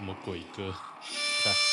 什么鬼歌？看。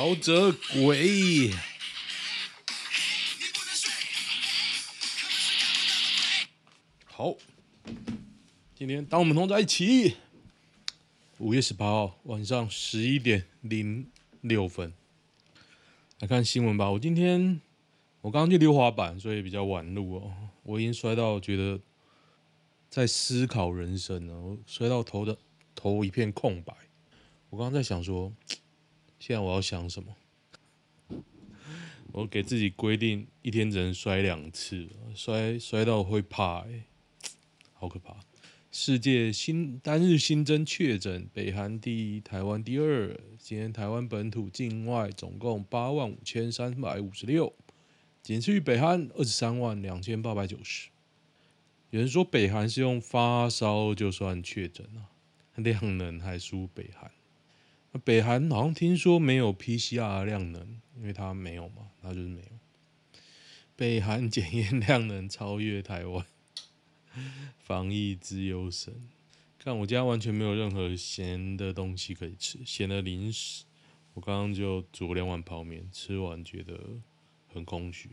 陶喆鬼，好，今天当我们同在一起。五月十八号晚上十一点零六分，来看新闻吧。我今天我刚刚去溜滑板，所以比较晚录哦。我已经摔到觉得在思考人生了，我摔到头的头一片空白。我刚刚在想说。现在我要想什么？我给自己规定一天只能摔两次，摔摔到会怕，欸，好可怕！世界新单日新增确诊，北韩第一，台湾第二。今天台湾本土境外总共八万五千三百五十六，仅次于北韩二十三万两千八百九十。有人说北韩是用发烧就算确诊了，量能还输北韩。北韩好像听说没有 PCR 量能，因为它没有嘛，它就是没有。北韩检验量能超越台湾，防疫之优神。看我家完全没有任何咸的东西可以吃，咸的零食。我刚刚就煮了两碗泡面，吃完觉得很空虚。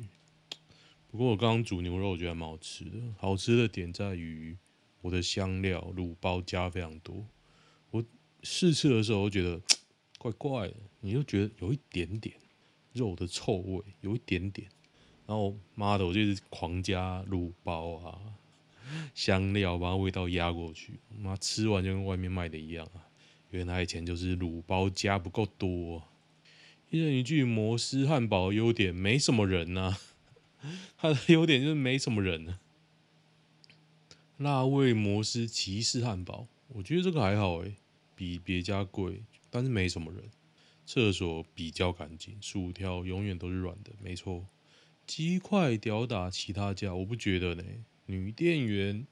不过我刚刚煮牛肉，我觉得还蛮好吃的。好吃的点在于我的香料卤包加非常多。试吃的时候，我觉得怪怪的，你就觉得有一点点肉的臭味，有一点点。然后妈的，我就一直狂加卤包啊、香料，把味道压过去。妈吃完就跟外面卖的一样啊！原来以前就是卤包加不够多。啊一人一句，摩斯汉堡优点没什么人呐，它的优点就是没什么人呢。辣味摩斯骑士汉堡，我觉得这个还好诶。比别家贵，但是没什么人。厕所比较干净，薯条永远都是软的，没错。鸡块吊打其他家，我不觉得呢。女店员，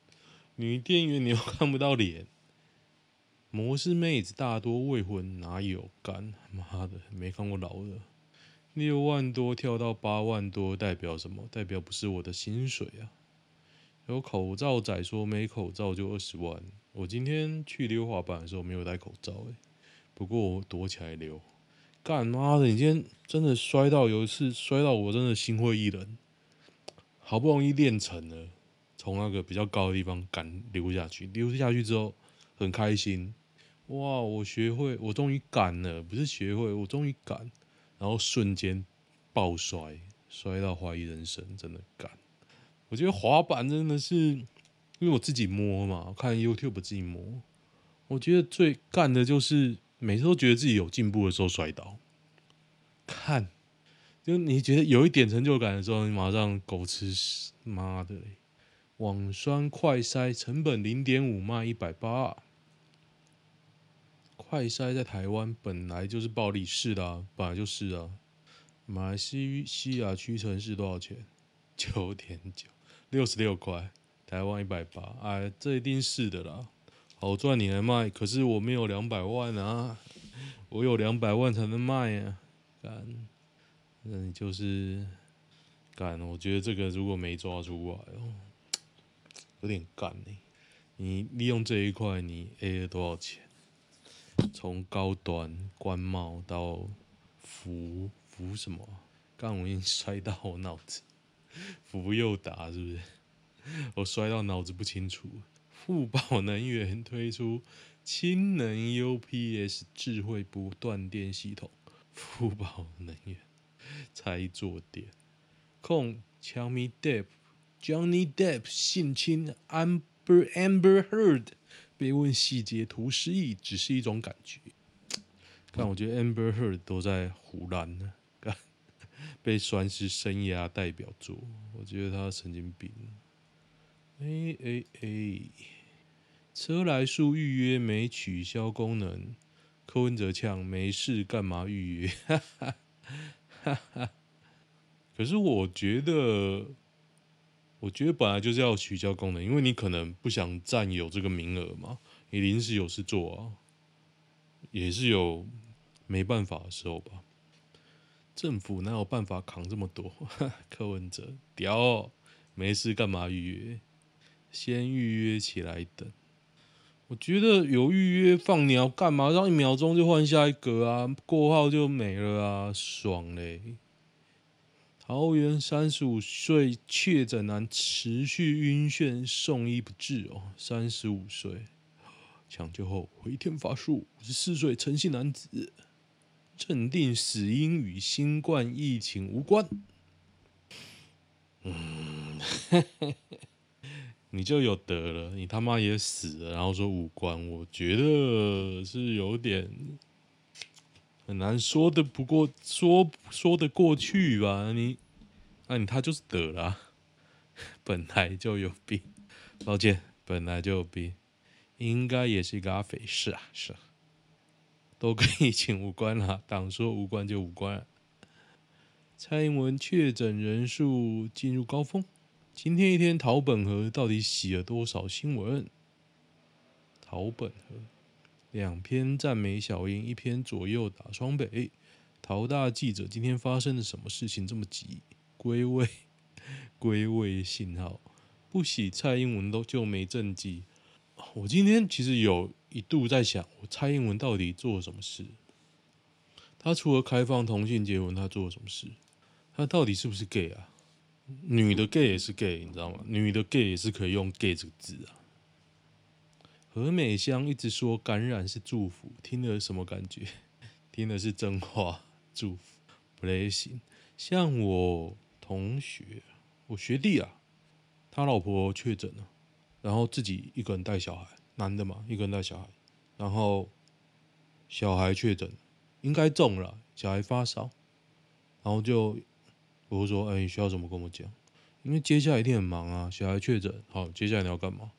女店员你又看不到脸。模式妹子大多未婚，哪有干？妈的，没看过老的。六万多跳到八万多，代表什么？代表不是我的薪水啊。有口罩仔说没口罩就二十万。我今天去溜滑板的时候没有戴口罩，诶，不过我躲起来溜。干妈的，你今天真的摔到，有一次摔到我真的心灰意冷。好不容易练成了，从那个比较高的地方敢溜下去，溜下去之后很开心。哇，我学会，我终于敢了，不是学会，我终于敢。然后瞬间爆摔，摔到怀疑人生，真的敢。我觉得滑板真的是，因为我自己摸嘛，看 YouTube 自己摸。我觉得最干的就是每次都觉得自己有进步的时候摔倒。看，就你觉得有一点成就感的时候，你马上狗吃屎，妈的！网酸快筛成本零点五，卖一百八。快筛在台湾本来就是暴利，是的啊，本来就是啊。马来西亚屈臣氏多少钱？九点九。六十六块，台湾一百八，哎，这一定是的啦，好赚你来卖，可是我没有两百万啊，我有两百万才能卖啊，干，那你就是干，我觉得这个如果没抓出来哦，有点干呢。你利用这一块，你 A 了多少钱？从高端官帽到福福什么？刚我已经 摔到我脑子，福佑达是不是？我摔到脑子不清楚。富宝能源推出氢能 UPS 智慧不断电系统。富宝能源拆坐垫控 Johnny Depp，Johnny Depp 性侵 Amber Amber Heard，被问细节图失忆，只是一种感觉。但我觉得 Amber Heard 都在唬烂呢，被算是生涯代表作，我觉得他神经病。哎哎哎，车来数预约没取消功能，柯文哲呛没事干嘛预约？哈哈哈。可是我觉得，我觉得本来就是要取消功能，因为你可能不想占有这个名额嘛，你临时有事做啊，也是有。没办法的时候吧，政府哪有办法扛这么多？柯文哲屌哦，没事干嘛预约？先预约起来等。我觉得有预约放鸟干嘛？让一秒钟就换下一个啊，过号就没了啊，爽嘞！桃园三十五岁确诊男持续晕眩送医不治哦，三十五岁抢救后回天乏术，五十四岁陈姓男子。认定死因与新冠疫情无关。嗯，你就有得了，你他妈也死了，然后说无关，我觉得是有点很难说的，不过说说得过去吧？你，那、你他就是得了、本来就有病，抱歉，本来就有病，应该也是一个阿肥，是啊，是啊。都跟疫情无关啦，党说无关就无关。蔡英文确诊人数进入高峰，今天一天桃本河到底洗了多少新闻？桃本河两篇赞美小英，一篇左右打双北。桃大记者今天发生了什么事情这么急？归位，归位信号，不洗蔡英文都就没政绩。我今天其实有一度在想，我蔡英文到底做了什么事？他除了开放同性结婚，他做了什么事？他到底是不是 gay 啊？女的 gay 也是 gay，你知道吗？女的 gay 也是可以用 gay 这个字啊。何美香一直说感染是祝福，听了什么感觉？听的是真话，祝福不勒行。像我同学，我学弟啊，他老婆确诊了。然后自己一个人带小孩，男的嘛，一个人带小孩，然后小孩确诊，应该中了，小孩发烧，然后就我就说，哎，你需要什么跟我讲，因为接下来一定很忙啊，小孩确诊，好，接下来你要干嘛？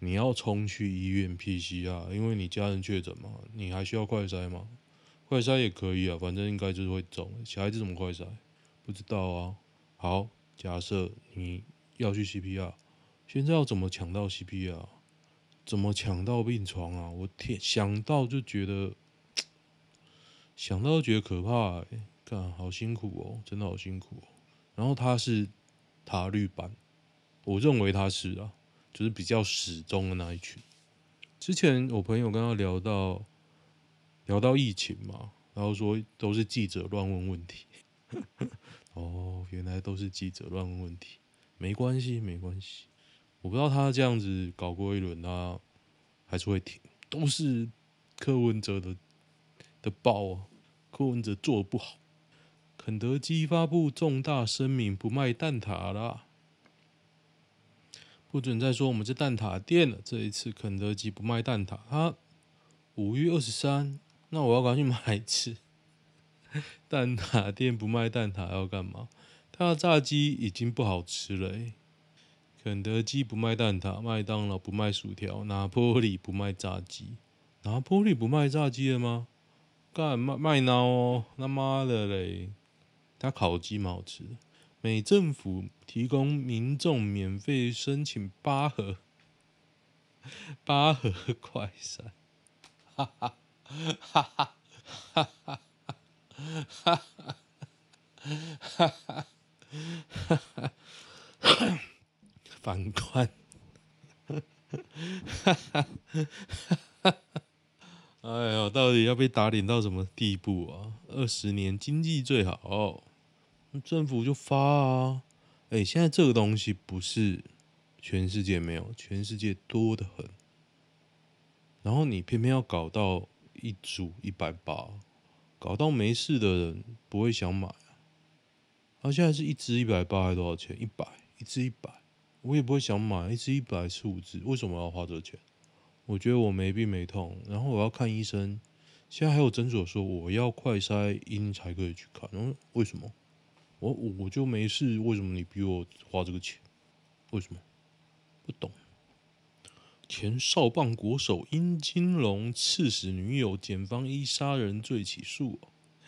你要冲去医院 PCR，因为你家人确诊嘛，你还需要快筛吗？快筛也可以啊，反正应该就是会中，小孩子怎么快筛？不知道啊。好，假设你要去 CPR。现在要怎么抢到 CPR？怎么抢到病床啊？我天，想到就觉得，想到就觉得可怕，欸。干，好辛苦哦，真的好辛苦哦。然后他是塔绿班，我认为他是啊，就是比较始终的那一群。之前我朋友跟他聊到聊到疫情嘛，然后说都是记者乱问问题。哦，原来都是记者乱问问题，没关系，没关系。我不知道他这样子搞过一轮，他还是会停。都是柯文哲的的报啊，柯文哲做的不好。肯德基发布重大声明，不卖蛋挞啦，不准再说我们是蛋挞店了。这一次肯德基不卖蛋挞，他五月二十三，那我要赶紧去买一次。蛋挞店不卖蛋挞要干嘛？他的炸鸡已经不好吃了，欸。肯德基不卖蛋挞，麦当劳不卖薯条，拿坡里不卖炸鸡，拿坡里不卖炸鸡了吗？干卖卖孬哦，他妈的嘞！他烤鸡蛮好吃。美政府提供民众免费申请八盒八盒快闪，哈哈哈哈哈哈哈哈哈哈！反观，哈哈哈哎呦，到底要被打脸到什么地步啊？二十年经济最好，政府就发啊。哎，现在这个东西不是全世界没有，全世界多得很。然后你偏偏要搞到一组一百八，搞到没事的人不会想买。他现在是一支一百八还多少钱？一百，一支一百，我也不会想买。一支一百是五支，为什么要花这个钱？我觉得我没病没痛，然后我要看医生。现在还有诊所说我要快筛阴才可以去看，然后，为什么？我我就没事，为什么你逼我花这个钱？为什么？不懂。前少棒国手殷金龙刺死女友检方依杀人罪起诉。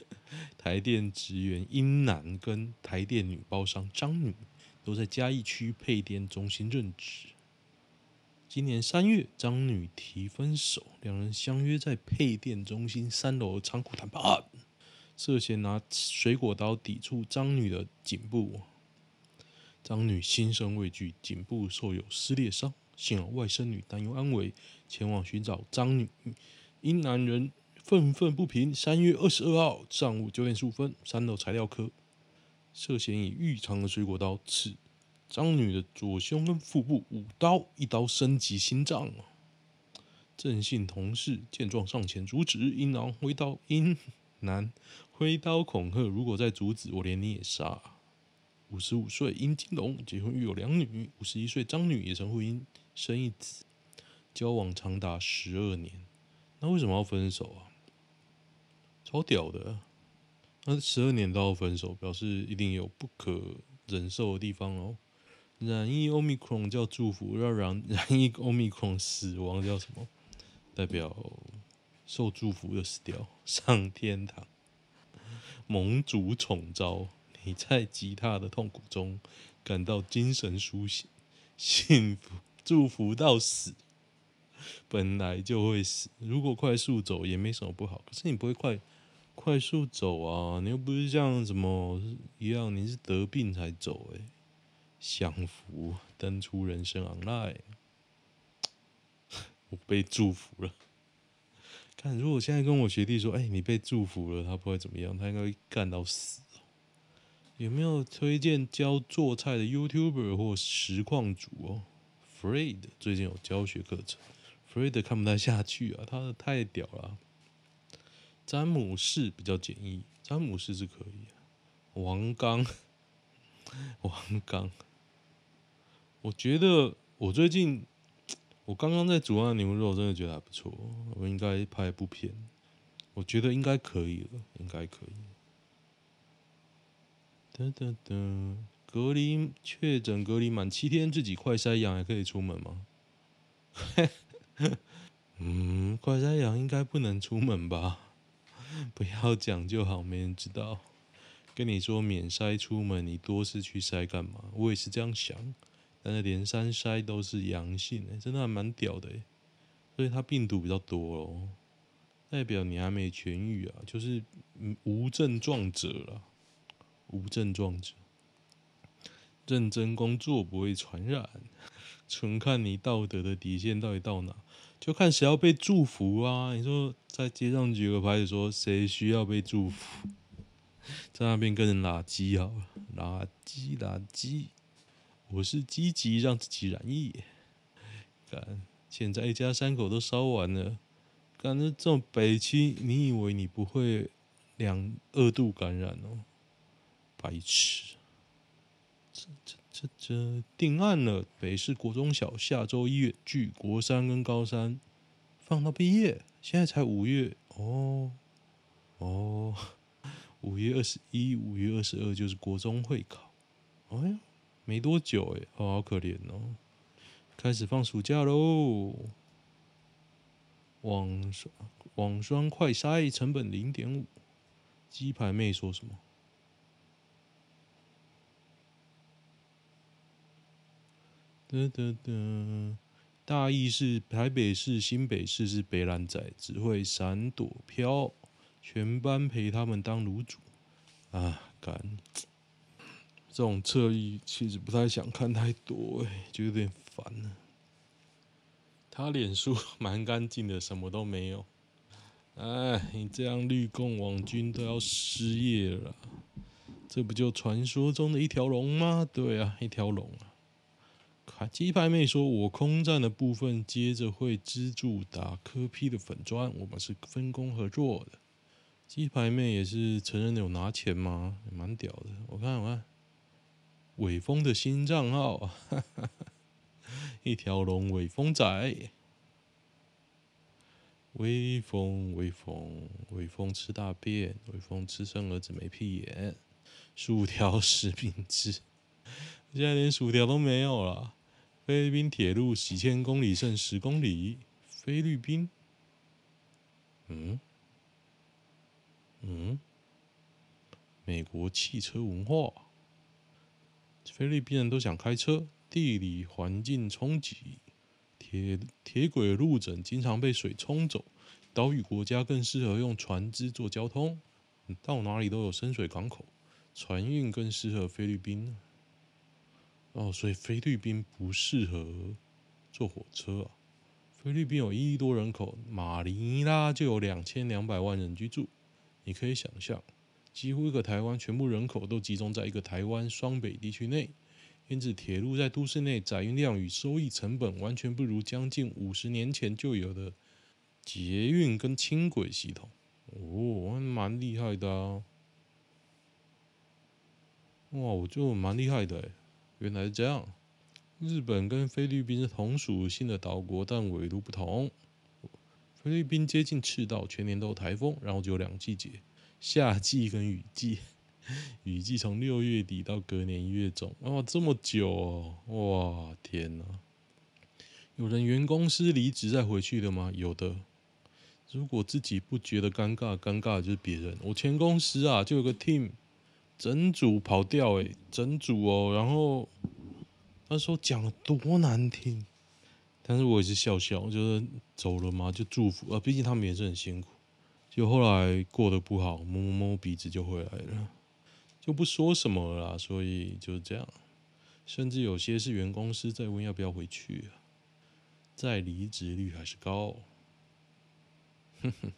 台电职员殷男跟台电女包商张女都在嘉义区配电中心任职。今年三月，张女提分手，两人相约在配电中心三楼仓库谈判。涉嫌拿水果刀抵触张女的颈部，张女心生畏惧，颈部受有撕裂伤。幸好外甥女担忧安危，前往寻找张女，因男人愤愤不平。三月二十二号上午九点十五分，三楼材料科涉嫌以预长的水果刀刺张女的左胸跟腹部五刀，一刀升级心脏。郑姓同事见状上前阻止，殷郎挥刀殷男。挥刀恐吓，如果再阻止，我连你也杀。五十五岁殷金龙结婚育有两女，五十一岁张女也曾婚姻生一子，交往长达十二年。那为什么要分手啊？超屌的！那十二年都要分手，表示一定有不可忍受的地方哦。染疫欧米克戎叫祝福，要染染疫欧米克戎死亡叫什么？代表受祝福的死掉，上天堂。盟主宠召，你在吉他的痛苦中感到精神苏醒，幸福祝福到死，本来就会死。如果快速走也没什么不好，可是你不会快快速走啊，你又不是像什么一样，你是得病才走诶、享福登出人生 online，我被祝福了。看，如果现在跟我学弟说：“哎、你被祝福了。”他不会怎么样，他应该会干到死。有没有推荐教做菜的 YouTuber 或实况主哦？Fred 最近有教学课程，Fred 看不太下去啊，他的太屌了。詹姆士比较简易，詹姆士是可以。王刚，王刚，我觉得我最近。我刚刚在煮那牛肉，真的觉得还不错。我应该拍一部片，我觉得应该可以了，应该可以。噔噔噔，隔离确诊隔离满七天，自己快筛阳还可以出门吗？嗯，快筛阳应该不能出门吧？不要讲就好，没人知道。跟你说免筛出门，你多次去筛干嘛？我也是这样想。但是连三筛都是阳性，欸，真的还蛮屌的，欸，所以它病毒比较多哦，代表你还没痊愈啊，就是无症状者了，无症状者，认真工作不会传染，纯看你道德的底线到底到哪，就看谁要被祝福啊！你说在街上举个牌子说谁需要被祝福，在那边跟人拉鸡好了，拉鸡拉鸡。我是积极让自己染疫，干，现在一家三口都烧完了，干，这种北区，你以为你不会两二度感染哦？白痴！这这这这定案了，北市国中小下周一远距国三跟高三放到毕业，现在才五月哦哦，五月二十一、五月二十二就是国中会考，哎呀。没多久哎，哦，好可怜哦！开始放暑假喽。网双网双快筛成本零点五。鸡排妹说什么？哒哒哒。大意是台北市，新北市是北烂仔，只会闪躲飘，全班陪他们当卤煮。啊，干。这种侧翼其实不太想看太多，哎，就有点烦了。他脸书 蛮干净的，什么都没有。哎，你这样绿共网军都要失业了，这不就传说中的一条龙吗？对啊，一条龙啊。鸡排妹说：“我空战的部分接着会资助打科 P 的粉砖，我们是分工合作的。”鸡排妹也是承认有拿钱吗？蛮屌的。我看我看，伟峰的新账号，哈哈哈，一条龙伟峰仔，威风威风威风吃大便，威风吃生儿子没屁眼，薯条食品制，现在连薯条都没有了。菲律宾铁路几千公里剩十公里，菲律宾，嗯。嗯，美国汽车文化，菲律宾人都想开车，地理环境冲击，铁铁轨路枕经常被水冲走，岛屿国家更适合用船只做交通，到哪里都有深水港口，船运更适合菲律宾。哦，所以菲律宾不适合坐火车啊。菲律宾有一亿多人口，马尼拉就有两千两百万人居住。你可以想象，几乎一个台湾全部人口都集中在一个台湾双北地区内，因此铁路在都市内载运量与收益成本完全不如将近五十年前就有的捷运跟轻轨系统。哦，蛮厉害的啊！哇，我就蛮厉害的，原来是这样。日本跟菲律宾是同属性的岛国，但纬度不同。菲律宾接近赤道，全年都有台风，然后只有两个季节，夏季跟雨季。雨季从六月底到隔年一月中，哦，这么久哦，哇，天哪！有人原公司离职再回去的吗？有的。如果自己不觉得尴尬，尴尬的就是别人。我前公司啊，就有个 team，整组跑掉，诶，整组哦，然后那时候讲的多难听。但是我也是笑笑，就是走了嘛，就祝福啊。毕竟他们也是很辛苦。就后来过得不好，摸摸鼻子就回来了，就不说什么了。所以就这样。甚至有些是原公司在问要不要回去啊，再离职率还是高。哼哼，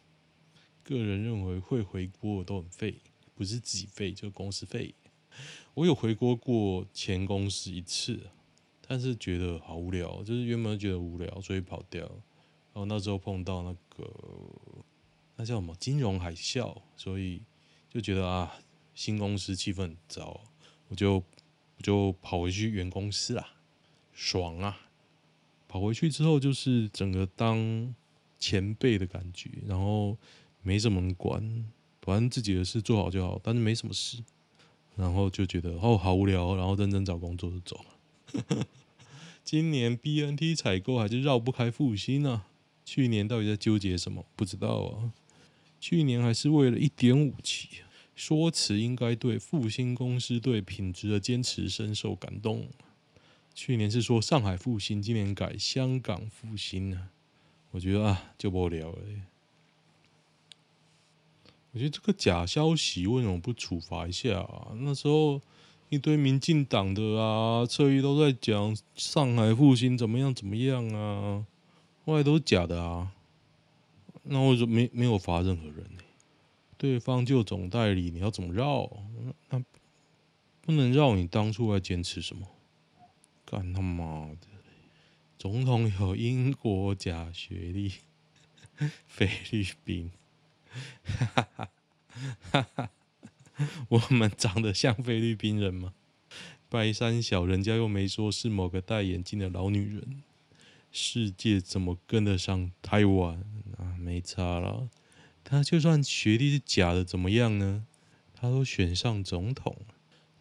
个人认为会回国都很废，不是自己费就公司费。我有回国过前公司一次。但是觉得好无聊，就是原本觉得无聊，所以跑掉。然后那时候碰到那个那叫什么金融海啸，所以就觉得啊，新公司气氛很糟，我就我就跑回去原公司啦，爽啊！跑回去之后就是整个当前辈的感觉，然后没什么人管，反正自己的事做好就好，但是没什么事，然后就觉得哦好无聊，然后认真找工作就走了。今年 BNT 采购还是绕不开复兴呢。去年到底在纠结什么？不知道啊。去年还是为了一点五期，说辞应该对复兴公司对品质的坚持深受感动。去年是说上海复兴，今年改香港复兴呢？我觉得啊，就不聊了。我觉得这个假消息为什么不处罚一下啊？那时候。一堆民进党的啊，侧翼都在讲上海复兴怎么样怎么样啊，后来都是假的啊。那我就没没有罚任何人呢？对方就总代理，你要怎么绕？那不能绕你当初还坚持什么？干他妈的！总统有英国假学历，菲律宾，我们长得像菲律宾人吗？白山小，人家又没说是某个戴眼镜的老女人。世界怎么跟得上台湾啊？没差了。他就算学历是假的，怎么样呢？他都选上总统，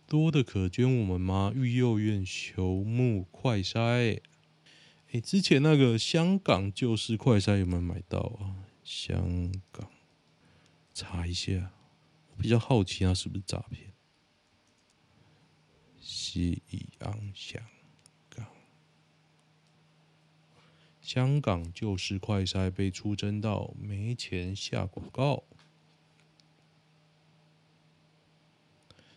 多的可捐我们吗？育幼院求募快筛。哎，之前那个香港就是快筛有没有买到啊？香港，查一下。我比较好奇，他是不是诈骗？西洋香港，香港就是快筛被出征到没钱下广告，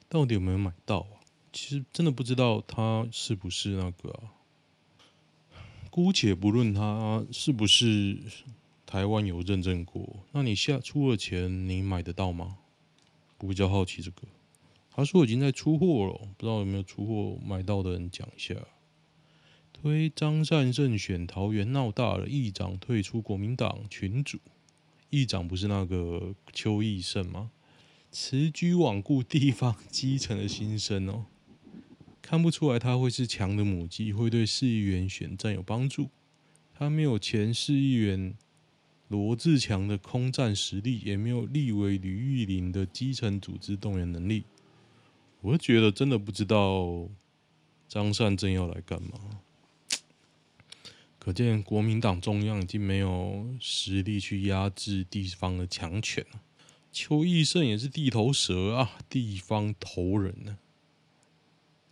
到底有没有买到啊？其实真的不知道他是不是那个。姑且不论他是不是。台湾有认证过。那你下出了钱，你买得到吗？我比较好奇这个。他说已经在出货了，不知道有没有出货买到的人讲一下。推张善胜选，桃园闹大了，议长退出国民党群组。议长不是那个邱奕胜吗？此举罔顾地方基层的心声哦，看不出来他会是强的母鸡，会对市议员选战有帮助。他没有前市议员罗志强的空战实力，也没有立委吕玉玲的基层组织动员能力。我就觉得真的不知道张善政要来干嘛。可见国民党中央已经没有实力去压制地方的强权了。邱义胜也是地头蛇啊，地方头人呢、啊。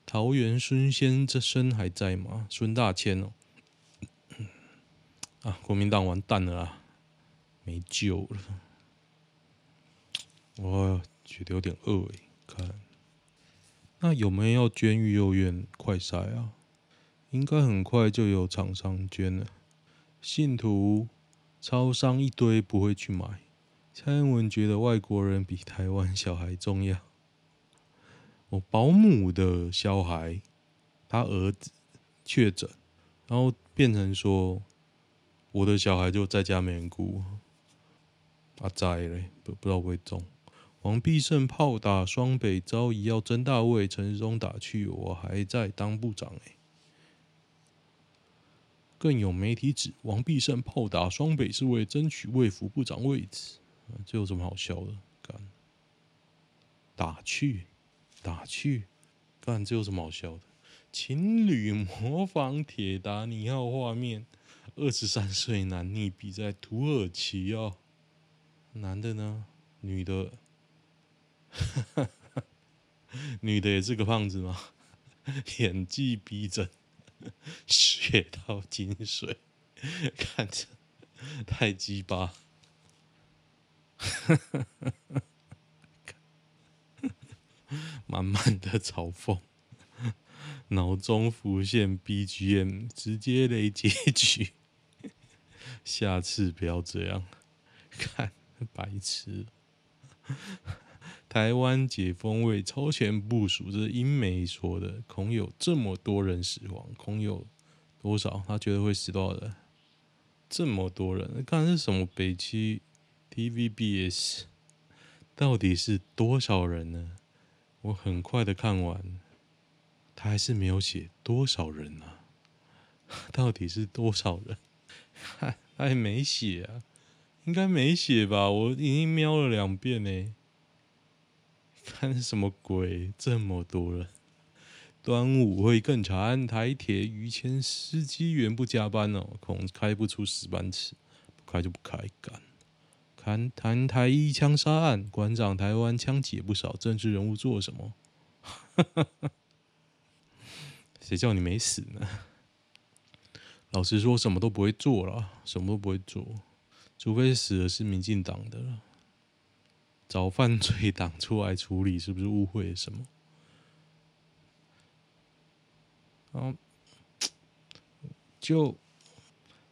桃园孙先生还在吗？孙大千哦，啊，国民党完蛋了啊，没救了。我觉得有点饿哎，看，那有没有要捐育幼院快筛啊？应该很快就有厂商捐了。信徒超商一堆不会去买。蔡英文觉得外国人比台湾小孩重要。我保姆的小孩，他儿子确诊，然后变成说我的小孩就在家没人顾。阿仔嘞，不不知道会中。王必胜炮打双北，遭疑要争大位，陈时中打去我还在当部长哎。更有媒体指王必胜炮打双北是为争取卫福部长位置。这有什么好笑的？干，打去，打去，干，这有什么好笑的？情侣模仿铁达尼号画面，二十三岁男溺毙在土耳其哦。男的呢？女的？女的也是个胖子吗？演技逼真，学到精髓，看着太鸡巴。满满的嘲讽，脑中浮现 BGM，直接雷结局。下次不要这样，看 白痴。台湾解封为超前部署，这是英媒说的。恐有这么多人死亡，恐有多少？他觉得会死多少人？这么多人，看是什么北区？TVBS 到底是多少人呢？我很快的看完，他还是没有写多少人呢、啊？到底是多少人？他还没写啊？应该没写吧？我已经瞄了两遍呢。看什么鬼？这么多人？端午会更惨，台铁逾千司机员不加班哦，恐开不出十班次，不开就不开干。看谈台一枪杀案，馆长台湾枪击也不少，政治人物做什么？谁叫你没死呢？老实说，什么都不会做了，什么都不会做，除非死的是民进党的了。找犯罪党出来处理，是不是误会什么？然后，就。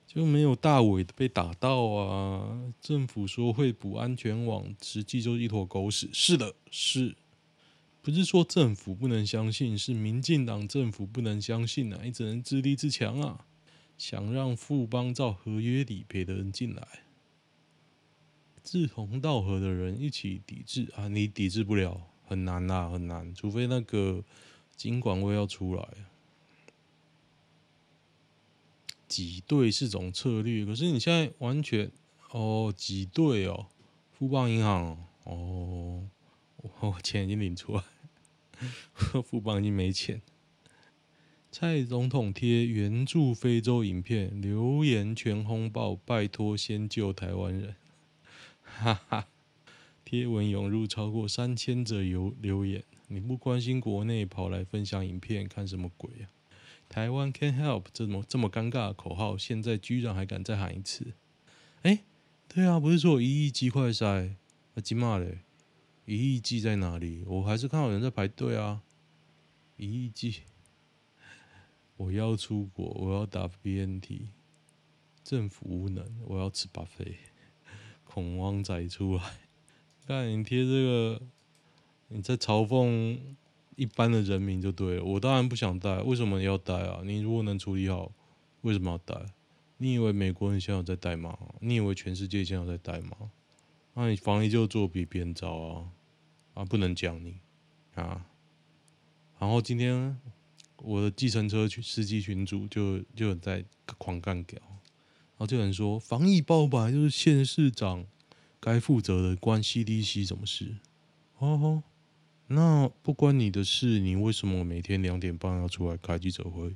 就没有大伟被打到啊！政府说会补安全网，实际就是一坨狗屎。是的，是，不是说政府不能相信，是民进党政府不能相信啊！你只能自立自强啊！想让富邦照合约理赔的人进来，志同道合的人一起抵制啊！你抵制不了，很难啊，很难，除非那个金管会要出来。挤兑是种策略，可是你现在完全哦挤兑哦，富邦银行哦，我钱已经领出来，富邦已经没钱。蔡总统贴援助非洲影片，留言全轰爆，拜托先救台湾人，哈哈，贴文涌入超过三千则留留言，你不关心国内，跑来分享影片，看什么鬼啊？台湾 can help 这么这么尴尬的口号，现在居然还敢再喊一次？哎、对啊，不是说一亿剂快筛，那鸡骂嘞？一亿鸡在哪里？我还是看到有人在排队啊！一亿鸡，我要出国，我要打 BNT，政府无能，我要吃 buffet。恐慌仔出来，看你贴这个，你在嘲讽一般的人民就对了。我当然不想戴，为什么要戴啊？你如果能处理好，为什么要戴？你以为美国人现在在戴吗？你以为全世界现在在戴吗？那、你防疫就做比别人糟啊！啊，不能讲你啊。然后今天我的计程车司机群组就就在狂干屌。然后就有人说，防疫爆发就是县市长该负责的，关 CDC 什么事？哦，那不关你的事，你为什么每天两点半要出来开记者会？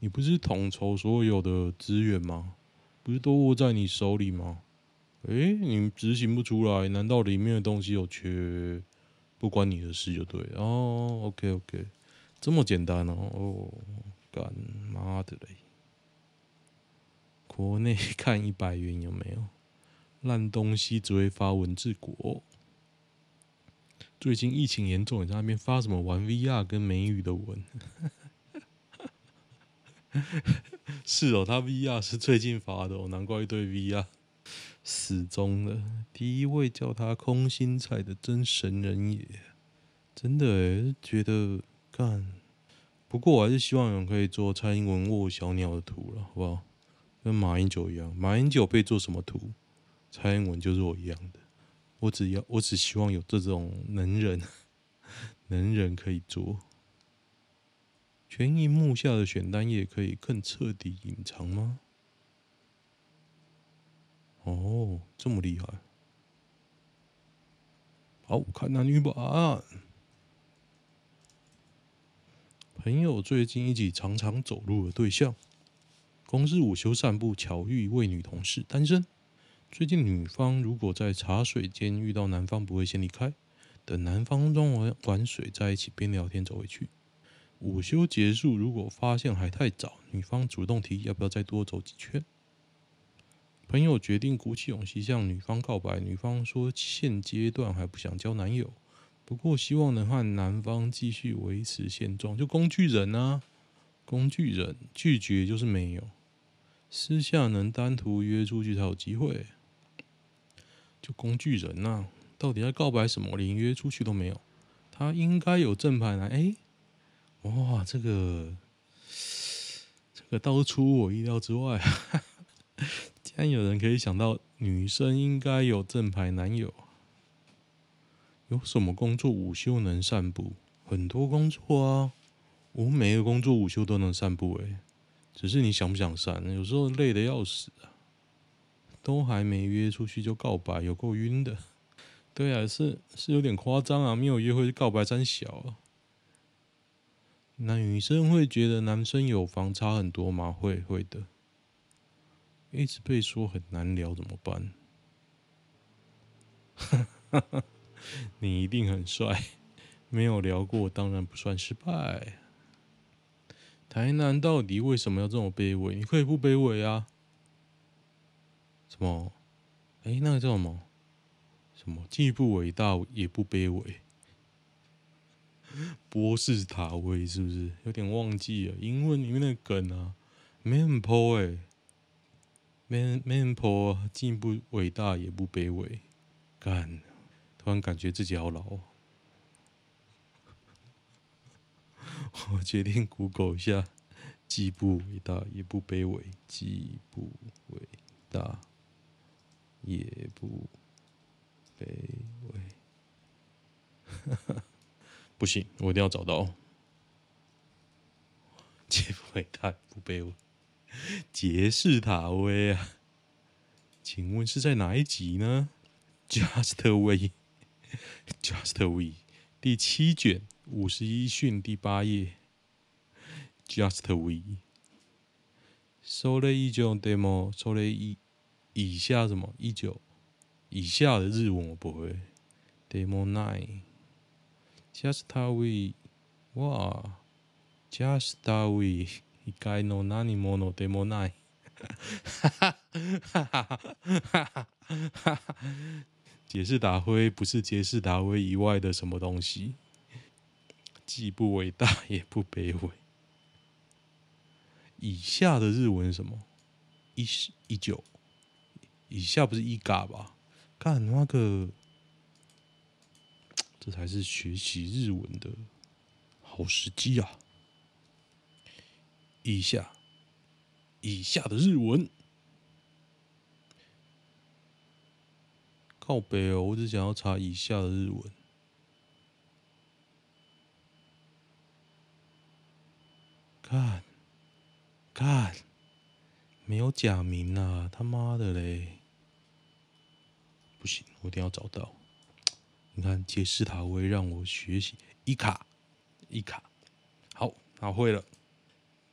你不是统筹所有的资源吗？不是都握在你手里吗？诶，你执行不出来，难道里面的东西有缺？不关你的事就对哦。OK OK，这么简单哦。哦，干妈的嘞！国内看一百元有没有 烂东西？只会发文治国。最近疫情严重，你在那边发什么玩 VR 跟美语的文？是哦，他 VR 是最近发的哦，难怪一堆 VR 死忠了。第一位叫他空心菜的真神人也，真的诶，觉得干。不过我还是希望有人可以做蔡英文握小鸟的图了，好不好？跟马英九一样，马英九被做什么图，蔡英文就是我一样的。我只要，我只希望有这种能人，能人可以做。全萤幕下的选单页可以更彻底隐藏吗？哦，这么厉害！好，看男女版。朋友最近一起常常走路的对象。同日午休散步，巧遇一位女同事，单身。最近女方如果在茶水间遇到男方，不会先离开，等男方装完完水，在一起边聊天走回去。午休结束，如果发现还太早，女方主动提要不要再多走几圈。朋友决定鼓起勇气向女方告白，女方说现阶段还不想交男友，不过希望能和男方继续维持现状，就工具人啊，工具人拒绝就是没有。私下能单独约出去才有机会，就工具人呐、啊，到底在告白什么？连约出去都没有，他应该有正牌男。哎，哇，这个这个倒是出我意料之外啊！竟然有人可以想到女生应该有正牌男友。有什么工作午休能散步？很多工作啊，我每个工作午休都能散步哎。只是你想不想散？有时候累得要死啊，都还没约出去就告白，有够晕的。对啊，是是有点夸张啊，没有约会就告白三小啊。那女生会觉得男生有房差很多吗？会会的。一直被说很难聊怎么办？你一定很帅，没有聊过当然不算失败。台南到底为什么要这么卑微？你可以不卑微啊？什么？哎、那个叫什么？什么？既不伟大也不卑微？波士塔威是不是？有点忘记了，英文里面的梗啊。Man po 哎，Man Man po，既不伟大也不卑微。干，突然感觉自己好老。我决定 Google 一下，既不伟大也不卑微，既不伟大也不卑微。不行，我一定要找到。既不伟大不卑微，杰士塔威啊？请问是在哪一集呢？Just We，Just We，第七卷。五十一训第八页，Just We。收了一九 demo，收了一以下什么？一九。以下的日文我不会。Demo nine，Just We，哇，Just We，一概 no 何もの Demo nine，哈哈哈哈哈哈哈哈，杰士达辉不是杰士达辉以？外的什么东西。既不伟大也不卑微。以下的日文什么？一十一九以下不是一嘎吧？看那个，这才是学习日文的好时机啊！以下，以下的日文，靠北哦！我只想要查以下的日文。看，看，没有假名啊！他妈的嘞！不行，我一定要找到。你看，杰斯塔威让我学习伊卡，伊卡，好，那会了。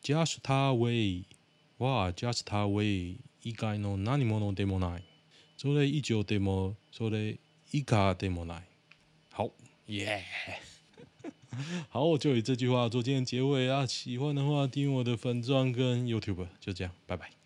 ジャスタウェイ哇，ジャスタウェイ以外の何者でもない。それ以上でも、それ以下でもない。好，耶、yeah！ 好，我就以这句话做今天结尾啊。喜欢的话，订阅我的粉钻跟 YouTube，就这样，拜拜。